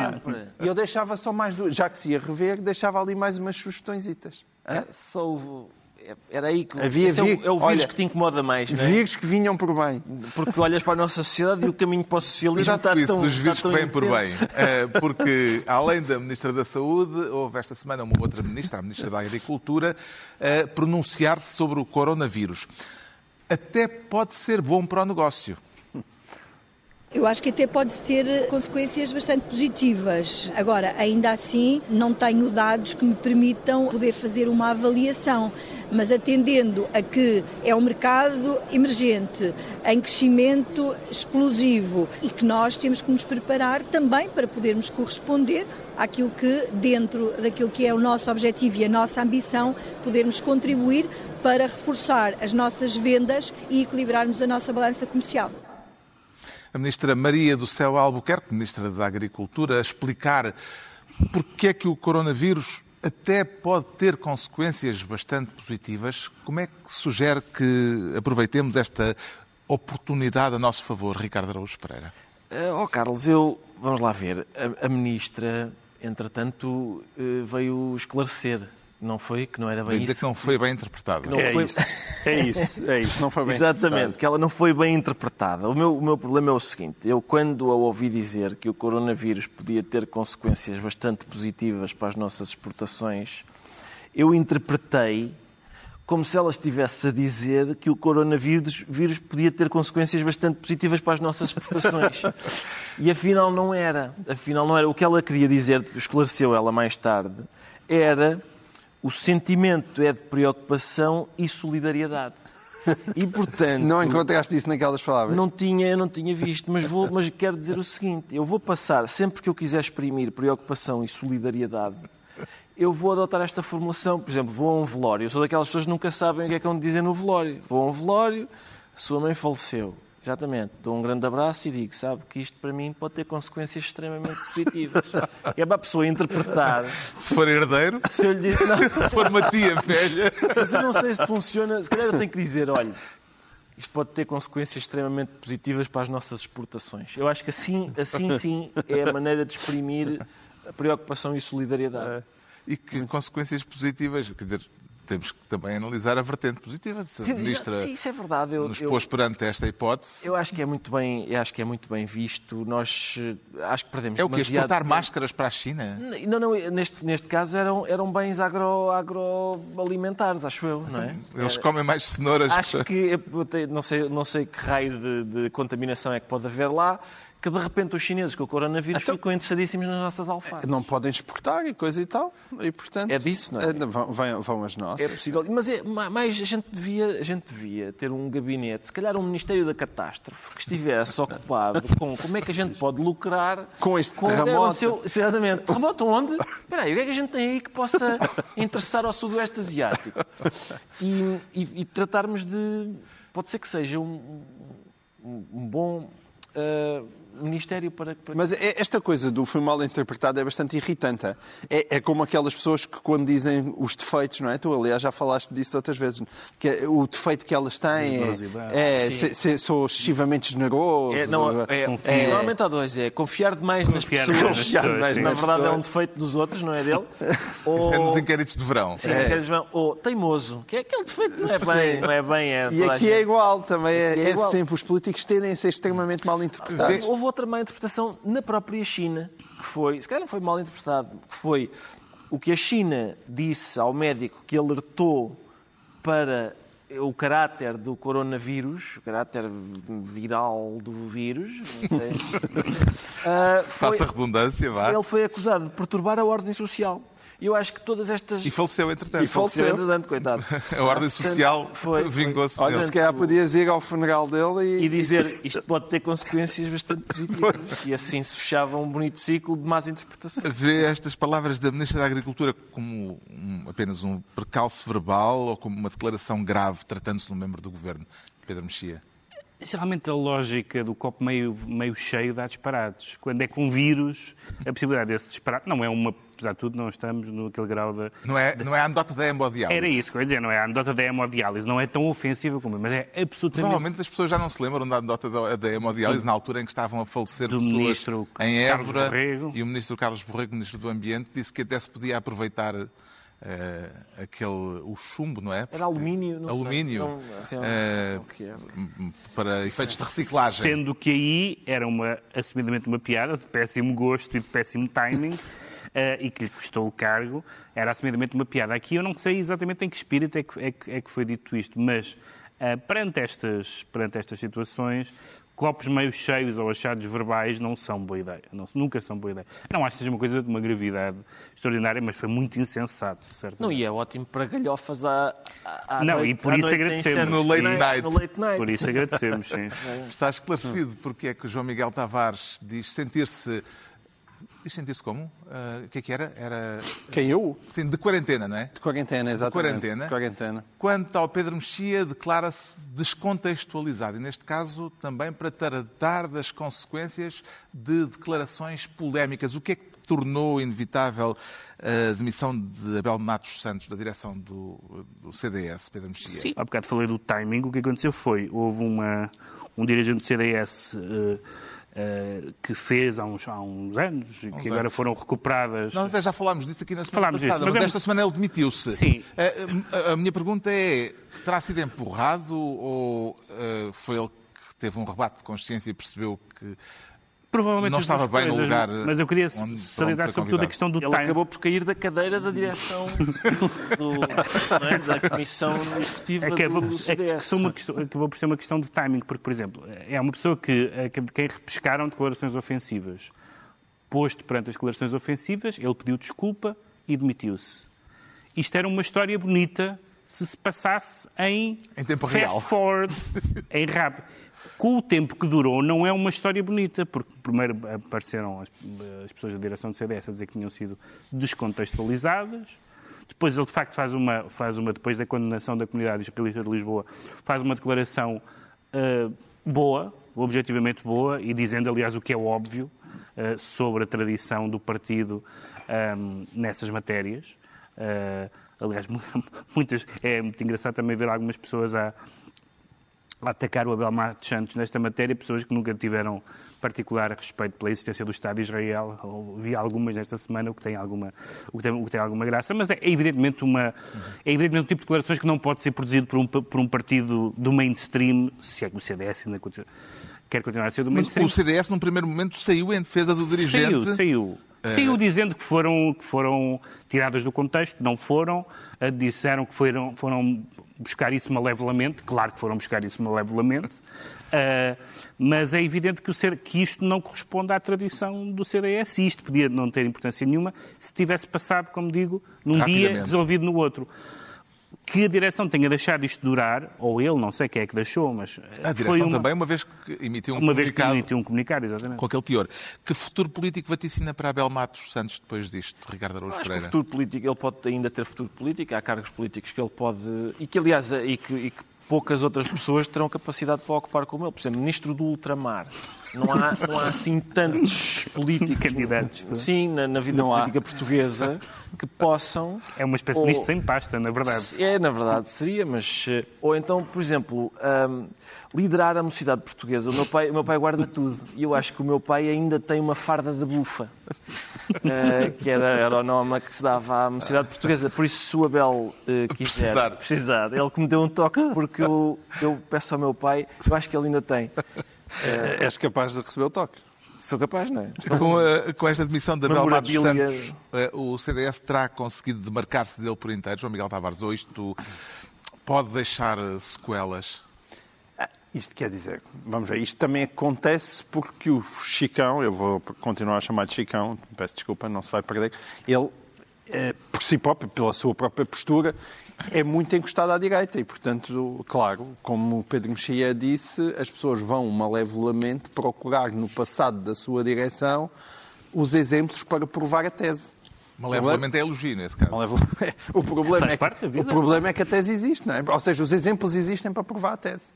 E eu deixava só mais, já que se ia rever, deixava ali mais umas sugestõesitas. É, só o- Era aí que Havia esse é, o, vir- é o vírus olha, que te incomoda mais, não é? Vírus que vinham por bem. Porque olhas para a nossa sociedade e o caminho para o socialismo Cuidado está isso, tão, está vírus que vêm por bem. Porque, além da Ministra da Saúde, houve esta semana uma outra Ministra, a Ministra da Agricultura, a pronunciar-se sobre o coronavírus. Até pode ser bom para o negócio. Eu acho que até pode ter consequências bastante positivas. Agora, ainda assim, não tenho dados que me permitam poder fazer uma avaliação. Mas atendendo a que é um mercado emergente, em crescimento explosivo e que nós temos que nos preparar também para podermos corresponder àquilo que, dentro daquilo que é o nosso objetivo e a nossa ambição, podermos contribuir para reforçar as nossas vendas e equilibrarmos a nossa balança comercial. A Ministra Maria do Céu Albuquerque, Ministra da Agricultura, a explicar porque é que o coronavírus até pode ter consequências bastante positivas. Como é que sugere que aproveitemos esta oportunidade a nosso favor, Ricardo Araújo Pereira? Eh, Ó Carlos, eu. Vamos lá ver. A, a ministra, entretanto, eh, veio esclarecer. Não foi? Que não era bem Vai dizer isso. que não foi bem interpretado. Não É foi- isso, é isso, é isso. Não foi bem. Exatamente, que ela não foi bem interpretada. O meu, o meu problema é o seguinte: eu, quando a ouvi dizer que o coronavírus podia ter consequências bastante positivas para as nossas exportações, eu interpretei como se ela estivesse a dizer que o coronavírus vírus podia ter consequências bastante positivas para as nossas exportações. e afinal não era. Afinal não era. O que ela queria dizer, esclareceu ela mais tarde, era o sentimento é de preocupação e solidariedade. E portanto, Não encontraste isso naquelas palavras? não tinha, eu não tinha visto, mas, vou, mas quero dizer o seguinte: eu vou passar, sempre que eu quiser exprimir preocupação e solidariedade, eu vou adotar esta formulação. Por exemplo, vou a um velório. Eu sou daquelas pessoas que nunca sabem o que é que vão dizer no velório. Vou a um velório, sua mãe faleceu. Exatamente. Dou um grande abraço e digo, sabe, que isto para mim pode ter consequências extremamente positivas. Que é para a pessoa interpretar. Se for herdeiro, Se eu lhe não, se for uma tia velha. mas eu não sei se funciona. Se calhar eu tenho que dizer, olha, isto pode ter consequências extremamente positivas para as nossas exportações. Eu acho que assim, assim sim é a maneira de exprimir a preocupação e solidariedade. E que consequências positivas. Quer dizer, temos que também analisar a vertente positiva. Se a Ministra Sim, isso é verdade. Eu, nos eu- pôs perante esta hipótese. eu acho que é muito bem, eu acho que é muito bem visto. Nós eh, acho que perdemos É o que? Exportar tempo. máscaras para a China? Não, não, neste, neste caso eram, eram bens agro, agroalimentares, acho eu, não é? Eles comem mais cenouras. Acho que, eu te- não sei, não sei que raio de, de contaminação é que pode haver lá, que de repente os chineses com o coronavírus Então- ficam interessadíssimos nas nossas alfaces. Não podem exportar e coisa e tal. E, portanto, É disso, não é? Vão, vão- vão as nossas. É possível. Mas é, ma- mais a gente, devia, a gente devia ter um gabinete, se calhar um Ministério da Catástrofe, que estivesse ocupado com como é que a gente pode lucrar Com este que terremoto. aconteceu. Exatamente. Terremoto onde? Espera aí, o que é que a gente tem aí que possa interessar ao Sudoeste Asiático? E, e- e tratarmos de. Pode ser que seja um, um- bom ah, Ministério para. para... Mas é- esta coisa do foi mal interpretado é bastante irritante. É, é como aquelas pessoas que quando dizem os defeitos, não é? Tu, aliás, já falaste disso outras vezes. Que é o defeito que elas têm é, é se- se- sou excessivamente generoso. É, não, é, é, normalmente há dois. É confiar demais nas Confiar pessoas. demais nas Confiar pessoas, demais. sim. Na verdade é pessoas. um defeito dos outros, não é dele. É nos Ou, inquéritos de verão. sim, eles vão- ou teimoso, que é aquele defeito não é bem, não é bem é E aqui é igual também. É, é é igual. sempre. Os políticos tendem a ser extremamente mal interpretados. Houve outra má interpretação na própria China, que foi, se calhar não foi mal interpretado, que foi o que a China disse ao médico que alertou para o caráter do coronavírus, o caráter viral do vírus, não sei. Ah, foi- Faça redundância, vá. ele foi acusado de perturbar a ordem social. E eu acho que todas estas. E faleceu, entretanto. E faleceu. entretanto, coitado. A ordem social vingou-se Olha, se calhar podias ir ao funeral dele e. E dizer isto pode ter consequências bastante positivas. E assim se fechava um bonito ciclo de más interpretações. Vê estas palavras da Ministra da Agricultura como um- apenas um percalço verbal ou como uma declaração grave tratando-se de um membro do governo? Pedro Mexia. Geralmente a lógica do copo meio, meio cheio dá disparates. Quando é com vírus, a possibilidade desse disparate não é uma, apesar de tudo, não estamos naquele grau de. Não é, não é a anedota da hemodiálise. Era isso que eu ia dizer, não é a anedota da hemodiálise, não é tão ofensiva como, mas é absolutamente. Provavelmente as pessoas já não se lembram da anedota da, da hemodiálise na altura em que estavam a falecer Do pessoas ministro em Carlos Évora Borrego. e o ministro Carlos Borrego, ministro do Ambiente, disse que até se podia aproveitar eh, aquele, o chumbo, não é? Era alumínio, não sei. Alumínio. Era um- assim, um- eh, o que era. para efeitos de reciclagem. Sendo que aí era uma, assumidamente uma piada de péssimo gosto e de péssimo timing. eh, e que lhe custou o cargo, era assumidamente uma piada. Aqui eu não sei exatamente em que espírito é que, é que- é que foi dito isto, mas eh, perante, estas, perante estas situações, copos meio cheios ou achados verbais não são boa ideia. Não, nunca são boa ideia. Não acho que seja uma coisa de uma gravidade extraordinária, mas foi muito insensato, certo? Não, e é ótimo para galhofas à, à, Não, noite, e por isso agradecemos. No late night. No late night. Por isso agradecemos, sim. Está esclarecido porque é que o João Miguel Tavares diz sentir-se. Diz sentir-se como? O que é que era? Era. Quem eu? Sim, de quarentena, não é? De quarentena, exatamente. quarentena. De quarentena. Quanto ao Pedro Mexia, declara-se descontextualizado. E neste caso, também para tratar das consequências de declarações polémicas. O que é que tornou inevitável a demissão de Abel Matos Santos da direção do, do CDS, Pedro Mexia? Sim, há bocado falei do timing. O que aconteceu foi, houve uma, um dirigente do CDS eh, eh, que fez há uns, há uns anos e que agora foram recuperadas. Nós até já falámos disso aqui na semana Falámos passada, disso, mas mas, é esta semana ele demitiu-se. Sim. A, a- a minha pergunta é, terá sido empurrado ou eh, foi ele que teve um rebate de consciência e percebeu que Provavelmente não as estava bem no coisas, lugar Mas eu queria onde- salientar sobretudo a questão do Ele timing. acabou por cair da cadeira da direção do, é, da Comissão Executiva Acabou, do é CDS. uma questão- acabou por ser uma questão de timing, porque, por exemplo, é uma pessoa que, é que- de quem repescaram declarações ofensivas. Posto perante as declarações ofensivas, ele pediu desculpa e demitiu-se. Isto era uma história bonita se se passasse em, Em tempo fast real. forward, em rápido. Com o tempo que durou, não é uma história bonita, porque primeiro apareceram as, as pessoas da direção do CDS a dizer que tinham sido descontextualizadas. Depois ele, de facto, faz uma, faz uma depois da condenação da comunidade israelita de Lisboa, faz uma declaração ah, boa, objetivamente boa, e dizendo, aliás, o que é óbvio ah, sobre a tradição do partido ah, nessas matérias. Ah, aliás, muitas, é muito engraçado também ver algumas pessoas a atacar o Abel Matos Santos nesta matéria, pessoas que nunca tiveram particular respeito pela existência do Estado de Israel. Ou Vi algumas nesta semana, o que tem alguma, o que tem, o que tem alguma graça, mas é evidentemente, uma, é evidentemente um tipo de declarações que não pode ser produzido por um, por um partido do mainstream, se é que o CDS ainda continua, quer continuar a ser do Mas mainstream. o CDS, num primeiro momento, saiu em defesa do dirigente. Saiu, saiu. Saiu dizendo que foram, que foram tiradas do contexto, não foram. Eh, Disseram que foram, foram buscar isso malevolamente. Claro que foram buscar isso malevolamente. Uh, mas é evidente que, o ser, que isto não corresponde à tradição do CDS e isto podia não ter importância nenhuma se tivesse passado, como digo, num dia resolvido no outro que a direção tenha deixado isto durar, ou ele, não sei quem é que deixou, mas. A direção uma, também, uma vez que emitiu um uma comunicado. Vez que emitiu um comunicado, exatamente. Com aquele teor. Que futuro político vaticina para Abel Matos Santos depois disto, Ricardo Araújo Pereira? Que futuro político, ele pode ainda ter futuro político, há cargos políticos que ele pode. e que, aliás, e que, e que poucas outras pessoas terão capacidade para ocupar como ele. Por exemplo, ministro do ultramar. Não há, não há assim tantos políticos candidatos sim, na, na vida não política há. portuguesa que possam. É uma espécie de ministro sem pasta, na verdade. É, na verdade, seria, mas. Eh, ou então, por exemplo, um, liderar a mocidade portuguesa. O meu, pai, o meu pai guarda tudo. E eu acho que o meu pai ainda tem uma farda de bufa, uh, que era, era o nome que se dava à mocidade portuguesa. Por isso, se o Abel uh, quiser precisar. precisar, ele que me deu um toque, porque eu, eu peço ao meu pai, eu acho que ele ainda tem. Uh, És capaz de receber o toque. Sou capaz, não é? Com, a, com esta demissão de Abel Matos Santos, o CDS terá conseguido demarcar-se dele por inteiro, João Miguel Tavares, ou isto pode deixar sequelas? Isto quer dizer, vamos ver, isto também acontece porque o Chicão, eu vou continuar a chamar de Chicão, peço desculpa, não se vai perder, ele, é, por si próprio, pela sua própria postura, é muito encostado à direita e, portanto, claro, como Pedro Mexia disse, as pessoas vão malevolamente procurar no passado da sua direção os exemplos para provar a tese. Malevolamente é elogio, nesse caso. O problema, é que, o problema é que a tese existe, não é? Ou seja, os exemplos existem para provar a tese.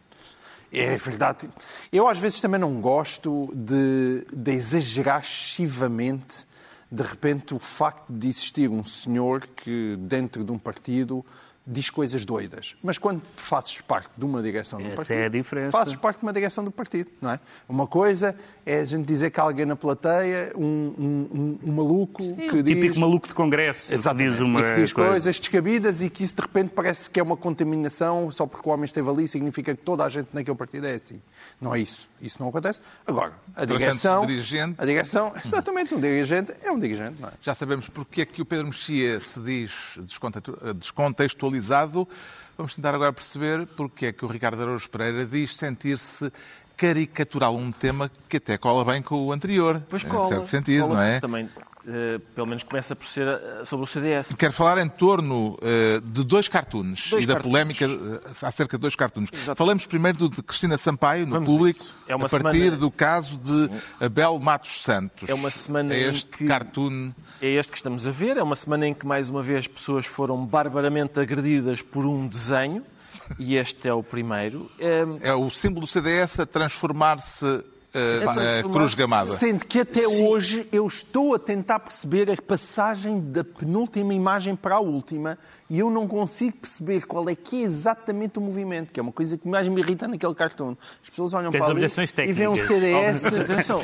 É verdade. Eu às vezes também não gosto de, de exagerar excessivamente, de repente, o facto de existir um senhor que, dentro de um partido, diz coisas doidas. Mas quando fazes parte de uma direção do Essa partido, é a diferença. fazes parte de uma direção do partido, não é? Uma coisa é a gente dizer que há alguém na plateia, um, um, um, um maluco Sim, que um diz... típico maluco de congresso. Exatamente. Diz uma e que diz coisa. coisas descabidas e que isso de repente parece que é uma contaminação, só porque o homem esteve ali significa que toda a gente naquele partido é assim. Não é isso. Isso não acontece. Agora, a direção... dirigente... A direção, exatamente, um dirigente é um dirigente, não é? Já sabemos porque é que o Pedro Mexia se diz descontextualizado. Vamos tentar agora perceber porque é que o Ricardo Araújo Pereira diz sentir-se caricatural, um tema que até cola bem com o anterior. Pois cola. Em certo sentido, cola, não é? Também, uh, pelo menos começa por ser uh, sobre o CDS. Quero falar em torno uh, de dois cartoons dois e da cartoons. polémica acerca de dois cartoons. Exato. Falamos primeiro do de Cristina Sampaio, no Vamos público, é uma a partir semana... do caso de Abel Matos Santos. É uma semana é este que... cartoon é este que estamos a ver. É uma semana em que, mais uma vez, pessoas foram barbaramente agredidas por um desenho. E este é o primeiro. É, é o símbolo do CDS a transformar-se Uh, na Cruz Gamada. Sendo que até Sim. hoje eu estou a tentar perceber a passagem da penúltima imagem para a última e eu não consigo perceber qual é que é exatamente o movimento, que é uma coisa que mais me irrita naquele cartoon. As pessoas olham Tens para ali e veem um CDS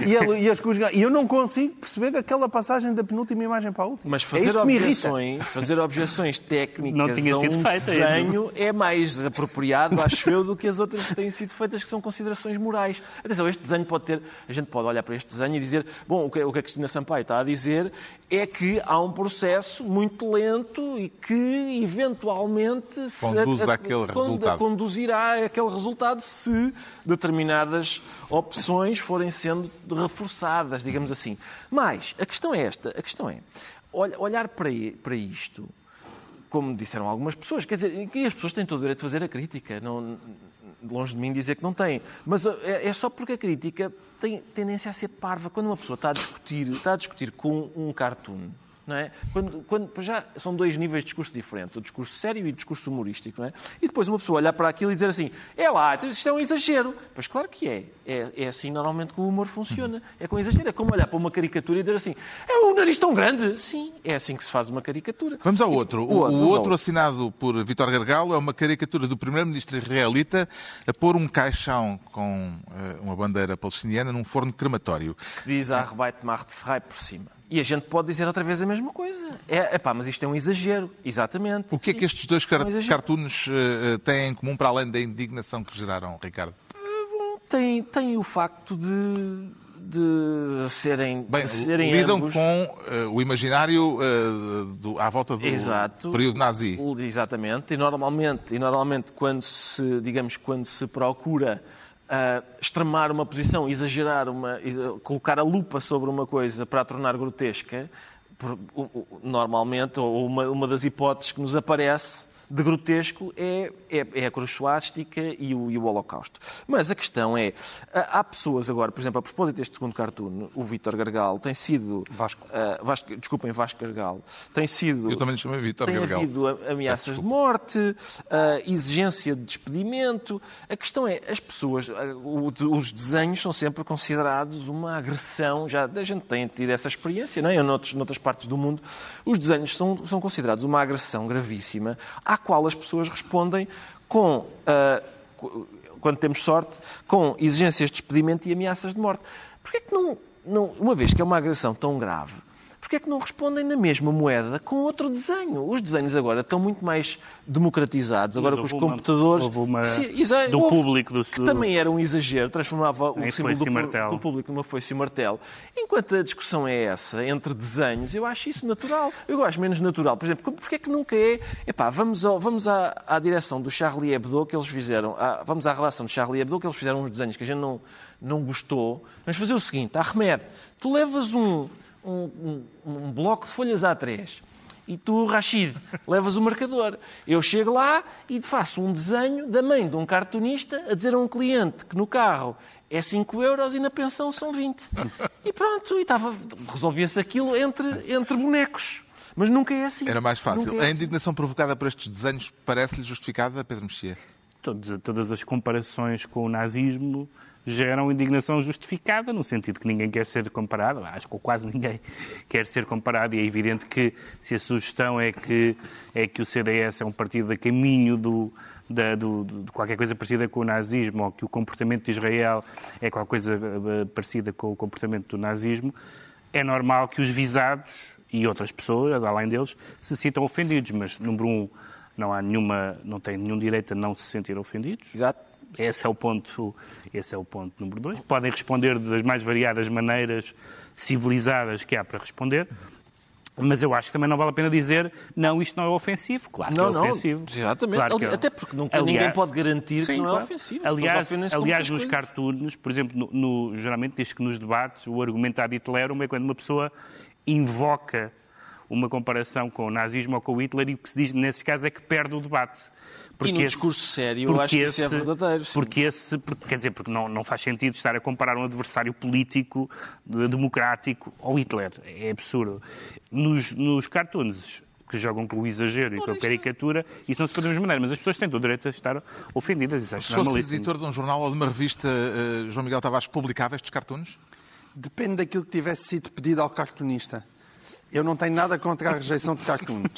e, ele, e as Cruz E eu não consigo perceber aquela passagem da penúltima imagem para a última. Mas fazer, é objeções, fazer objeções técnicas não tinha a um sido feita, desenho é mais apropriado, acho eu, do que as outras que têm sido feitas, que são considerações morais. Atenção, este desenho pode ter... A gente pode olhar para este desenho e dizer, bom, o que, o que a Cristina Sampaio está a dizer é que há um processo muito lento e que, eventualmente, Conduz se, a, àquele resultado. conduzirá àquele resultado se determinadas opções forem sendo reforçadas, digamos assim. Mas a questão é esta, a questão é olhar para, para isto, como disseram algumas pessoas, quer dizer, que as pessoas têm todo o direito de fazer a crítica, não, longe de mim dizer que não têm, mas é, é só porque a crítica tem tendência a ser parva. Quando uma pessoa está a discutir, está a discutir com um cartoon, não é? Quando, quando, já são dois níveis de discurso diferentes, o discurso sério e o discurso humorístico. Não é? E depois uma pessoa olhar para aquilo e dizer assim: é lá, então isto é um exagero. Pois claro que é. É, é assim normalmente que o humor funciona. É com exagero. É como olhar para uma caricatura e dizer assim: é um nariz tão grande. Sim, é assim que se faz uma caricatura. Vamos ao outro. O, o outro, o outro assinado por Vítor Gargalo é uma caricatura do primeiro-ministro israelita a pôr um caixão com uh, uma bandeira palestiniana num forno crematório. Diz a Arbeit macht frei por cima. E a gente pode dizer outra vez a mesma coisa. É, epá, mas isto é um exagero, exatamente. O que é que estes dois car é um cartoons uh, têm em comum para além da indignação que geraram, Ricardo? Bom, tem, tem o facto de, de serem, Bem, de serem lidam ambos... com uh, o imaginário uh, do, à volta do Exato. período nazi. Exatamente. E normalmente, e normalmente quando se, digamos, quando se procura extremar uma posição, exagerar, uma, colocar a lupa sobre uma coisa para a tornar grotesca, normalmente, ou uma, uma das hipóteses que nos aparece de grotesco é, é, é a cruz suástica e o, e o Holocausto. Mas a questão é, há pessoas agora, por exemplo, a propósito deste segundo cartoon, o Vítor Gargal tem sido... Vasco. ah, Vasco desculpem, Vasco Gargal. Tem sido... Eu também lhe chamei Vítor Tem Gargal. havido a- ameaças de morte, a exigência de despedimento. A questão é, as pessoas, o- os desenhos são sempre considerados uma agressão. Já a gente tem tido essa experiência, não é? Noutros, noutras partes do mundo, os desenhos são, são considerados uma agressão gravíssima, à qual as pessoas respondem com. co- quando temos sorte, com exigências de despedimento e ameaças de morte. Porquê é que não, não, uma vez que é uma agressão tão grave, Porquê é que não respondem na mesma moeda com outro desenho? Os desenhos agora estão muito mais democratizados, agora com os computadores. houve uma Sim, exa- do houve- público, do- que também era um exagero, transformava o símbolo do, do público numa foice e martelo. Enquanto a discussão é essa, entre desenhos, eu acho isso natural. Eu acho menos natural. Por exemplo, porquê é que nunca é. Epá, vamos, ao- vamos à, à direção do Charlie Hebdo que eles fizeram, à- vamos à relação do Charlie Hebdo que eles fizeram uns desenhos que a gente não, não gostou. Vamos fazer o seguinte: Ahmed, tu levas um, um, um- um bloco de folhas A3 e tu, Rachid, levas o marcador. Eu chego lá e faço um desenho da mãe de um cartunista a dizer a um cliente que no carro é 5 euros e na pensão são 20. E pronto, e estava, resolvia-se aquilo entre, entre bonecos. Mas nunca é assim. Era mais fácil. É A assim. indignação provocada por estes desenhos parece-lhe justificada, Pedro Mexia? Todas, todas as comparações com o nazismo geram indignação justificada, no sentido que ninguém quer ser comparado, acho que quase ninguém quer ser comparado, e é evidente que se a sugestão é que, é que o CDS é um partido a caminho do, da- do- de qualquer coisa parecida com o nazismo, ou que o comportamento de Israel é qualquer coisa eh, parecida com o comportamento do nazismo, é normal que os visados e outras pessoas, além deles, se sintam ofendidos, mas, número um, não há nenhuma, não tem nenhum direito a não se sentir ofendidos. Exato. Esse é o ponto, esse é o ponto número dois. Podem responder das mais variadas maneiras civilizadas que há para responder. Mas eu acho que também não vale a pena dizer não, isto não é ofensivo. Claro que Não, é não, ofensivo. exatamente. Claro que é. Até porque nunca Aliás- ninguém pode garantir Sim, que não é claro. ofensivo. As pessoas Aliás, aliás nos coisas. cartoons, por exemplo, no, no- geralmente diz que nos debates o argumento ad Hitlerum é quando uma pessoa invoca uma comparação com o nazismo ou com o Hitler e o que se diz nesses casos é que perde o debate. E no discurso sério, eu acho que isso é verdadeiro, sim. Porque esse, porque, quer dizer, porque não, não faz sentido estar a comparar um adversário político, de- democrático, ao Hitler. É absurdo. Nos, nos cartoons que jogam com o exagero e com a caricatura, isso não se pode da mesma maneira, mas as pessoas têm todo o direito a estar ofendidas. Isso acho Se fosse editor de um jornal ou de uma revista, eh, João Miguel Tavares publicava estes cartoons? Depende daquilo que tivesse sido pedido ao cartunista. Eu não tenho nada contra a rejeição de cartoons.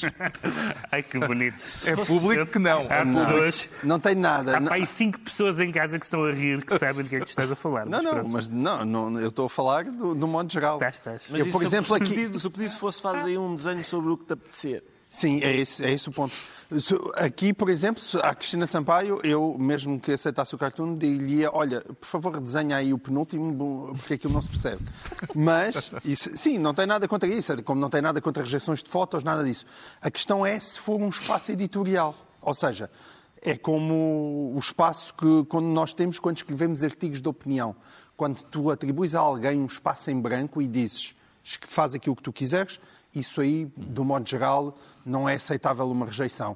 Ai, que bonito. É público que não. Há pessoas... Não tenho nada. Há Não- cinco pessoas em casa que estão a rir, que sabem do que é que estás a falar. Não, não, pronto. mas não, não, eu estou a falar do, do modo geral. Estás, estás. Mas Eu, por exemplo, se, o aqui- pedido, se o pedido fosse faz aí um desenho sobre o que te apetecer. Sim, é esse, é esse o ponto. Aqui, por exemplo, à Cristina Sampaio, eu, mesmo que aceitasse o cartoon, diria, olha, por favor, desenha aí o penúltimo, porque aquilo não se percebe. Mas, isso- sim, não tem nada contra isso, como não tem nada contra rejeições de fotos, nada disso. A questão é se for um espaço editorial. Ou seja, é como o espaço que quando nós temos quando escrevemos artigos de opinião. Quando tu atribuis a alguém um espaço em branco e dizes faz aquilo que tu quiseres, isso aí, do modo geral, não é aceitável uma rejeição.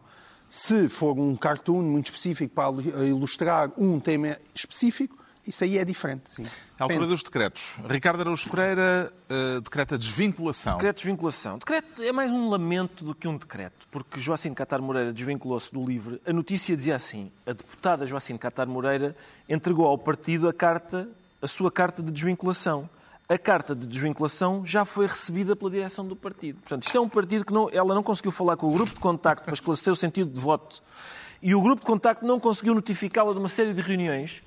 Se for um cartoon muito específico para ilustrar um tema específico, isso aí é diferente, sim. À altura dos decretos, Ricardo Araújo Pereira eh, decreta desvinculação. Decreto de desvinculação. Decreto é mais um lamento do que um decreto, porque Joacim Catar Moreira desvinculou-se do LIVRE. A notícia dizia assim: a deputada Joacim Catar Moreira entregou ao partido a carta, a sua carta de desvinculação. A carta de desvinculação já foi recebida pela direção do partido. Portanto, isto é um partido que não, ela não conseguiu falar com o grupo de contacto para esclarecer o sentido de voto. E o grupo de contacto não conseguiu notificá-la de uma série de reuniões.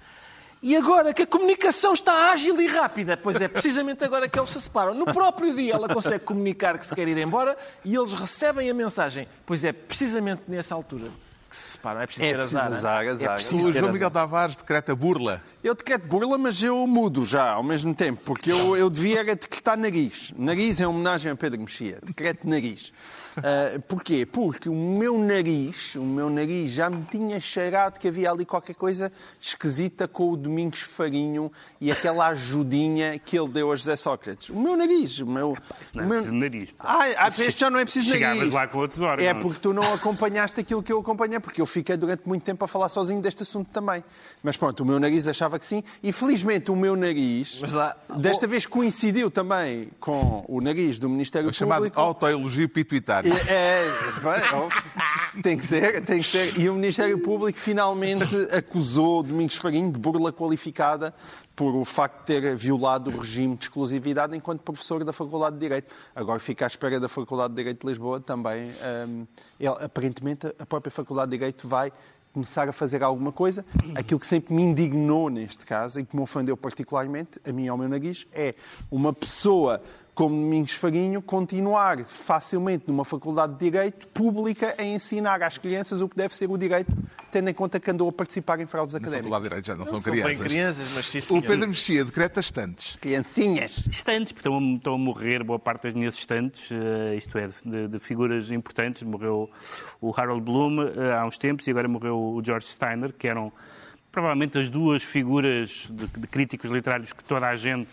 E agora que a comunicação está ágil e rápida, pois é precisamente agora que eles se separam. No próprio dia ela consegue comunicar que se quer ir embora e eles recebem a mensagem. Pois é precisamente nessa altura que se separa. Não é preciso É ter preciso azar. azar, é? azar. É preciso O ter João azar. Miguel Tavares decreta burla. Eu decreto burla, mas eu mudo já ao mesmo tempo, porque eu, eu devia decretar nariz. Nariz é homenagem a Pedro Mexia. Decreto nariz. Ah, porquê? Porque o meu nariz, o meu nariz já me tinha cheirado que havia ali qualquer coisa esquisita com o Domingos Farinho e aquela ajudinha que ele deu a José Sócrates. O meu nariz, o meu... Isso não é o meu... preciso nariz, pá. Ah, ah, este já não é preciso Chegavas nariz. lá com outros órgãos. É porque tu não acompanhaste aquilo que eu acompanhei, porque eu fiquei durante muito tempo a falar sozinho deste assunto também. Mas pronto, o meu nariz achava que sim, e felizmente o meu nariz, Mas lá- desta vez coincidiu também com o nariz do Ministério O chamado Público. autoelogio pituitário. É, bem, óbvio. tem que ser, tem que ser. E o Ministério Público finalmente acusou Domingos Farinho de burla qualificada por o facto de ter violado o regime de exclusividade enquanto professor da Faculdade de Direito. Agora fica à espera da Faculdade de Direito de Lisboa também. hum, ele- aparentemente, a própria Faculdade de Direito vai começar a fazer alguma coisa. Aquilo que sempre me indignou neste caso e que me ofendeu particularmente, a mim e ao meu nariz, é uma pessoa como Domingos Farinho continuar facilmente numa faculdade de Direito pública a ensinar às crianças o que deve ser o direito, tendo em conta que andou a participar em fraudes Na académicas. Faculdade de Direito já não, são São bem crianças. crianças, mas sim, O. Pedro Mexia decreta estantes. Criancinhas. Estantes, porque estão, a- estão a morrer boa parte das minhas estantes, eh, isto é, de, de figuras importantes. Morreu o Harold Bloom eh, há uns tempos e agora morreu o George Steiner, que eram provavelmente as duas figuras de, de críticos literários que toda a gente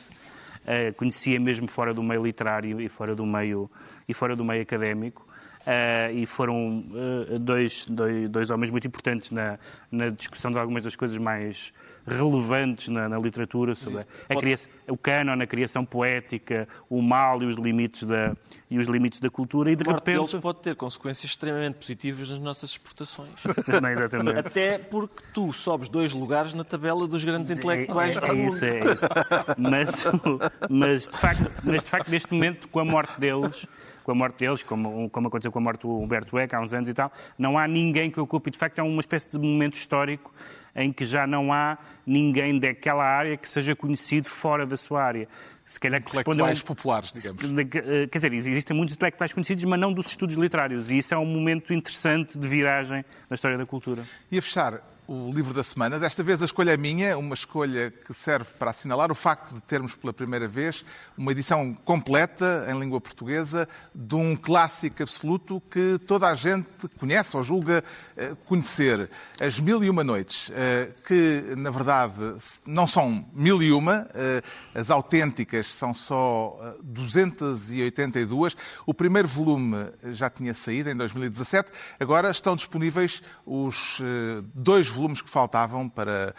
eh, conhecia mesmo fora do meio literário e fora do meio, e fora do meio académico. Eh, e foram eh, dois, dois, dois homens muito importantes na, na discussão de algumas das coisas mais relevantes na, na literatura sobre a criação, o cânon, a criação poética, o mal e os limites da, e os limites da cultura. E de morte deles repente. pode ter consequências extremamente positivas nas nossas exportações. Também, exatamente. Até porque tu sobes dois lugares na tabela dos grandes intelectuais É, do é mundo. isso, é isso. Mas, mas, de facto, mas, de facto, neste momento, com a morte deles, com a morte deles, como, como aconteceu com a morte do Humberto Eco há uns anos e tal, não há ninguém que ocupe. De facto, é uma espécie de momento histórico em que já não há ninguém daquela área que seja conhecido fora da sua área. Se calhar correspondeu a um- Intelectuais populares, digamos. eh, Quer dizer, existem muitos intelectuais conhecidos, mas não dos estudos literários. E isso é um momento interessante de viragem na história da cultura. E a fechar o livro da semana, desta vez a escolha é minha, uma escolha que serve para assinalar o facto de termos pela primeira vez uma edição completa em língua portuguesa de um clássico absoluto que toda a gente conhece ou julga eh, conhecer. As Mil e Uma Noites, eh, que na verdade não são mil e uma, eh, as autênticas são só eh, 282. O primeiro volume já tinha saído em 2017, agora estão disponíveis os dois volumes que faltavam para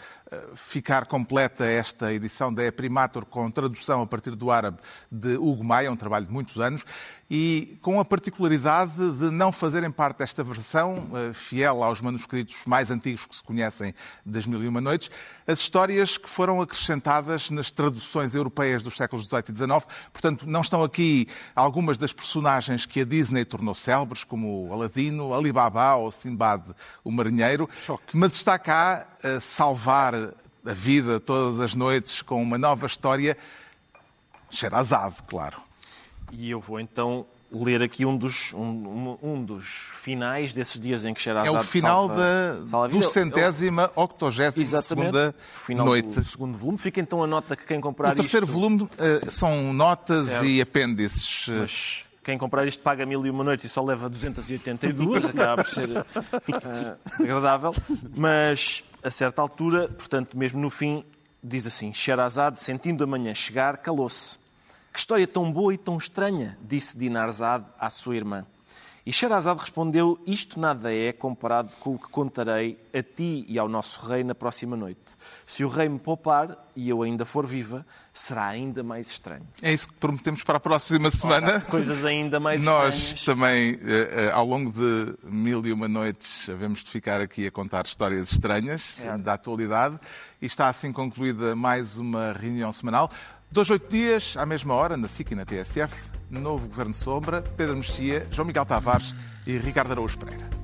ficar completa esta edição da E Primator com tradução a partir do árabe de Hugo Maia, um trabalho de muitos anos, e com a particularidade de não fazerem parte desta versão, eh, fiel aos manuscritos mais antigos que se conhecem das Mil e Uma Noites, as histórias que foram acrescentadas nas traduções europeias dos séculos XVIII e XIX. Portanto, não estão aqui algumas das personagens que a Disney tornou célebres, como o Aladino, Alibaba ou Sinbad, o marinheiro, mas está cá a salvar a vida todas as noites com uma nova história, Sherazade, claro. E eu vou então ler aqui um dos, um, um- dos finais desses dias em que É Sherazade o final salva, da salva a vida. duzentésima, octogésima Exatamente. segunda O final noite. do segundo volume. Fica então a nota que quem comprar O terceiro isto... volume eh, são notas Certo. e apêndices. eh, Mas quem comprar isto paga mil e uma noites e só leva 282, acaba por ser eh, desagradável. Mas, a certa altura, portanto, mesmo no fim, diz assim: Sherazade, sentindo a manhã chegar, calou-se. Que história tão boa e tão estranha, disse Dinarzade à sua irmã. E Sherazade respondeu: Isto nada é comparado com o que contarei a ti e ao nosso rei na próxima noite. Se o rei me poupar e eu ainda for viva, será ainda mais estranho. É isso que prometemos para a próxima semana. Coisas ainda mais Nós estranhas. também, eh, eh, ao longo de mil e uma noites, havemos de ficar aqui a contar histórias estranhas É. da atualidade. E está assim concluída mais uma reunião semanal. Dois, oito dias, à mesma hora, na SIC e na TSF, novo Governo Sombra, Pedro Mexia, João Miguel Tavares e Ricardo Araújo Pereira.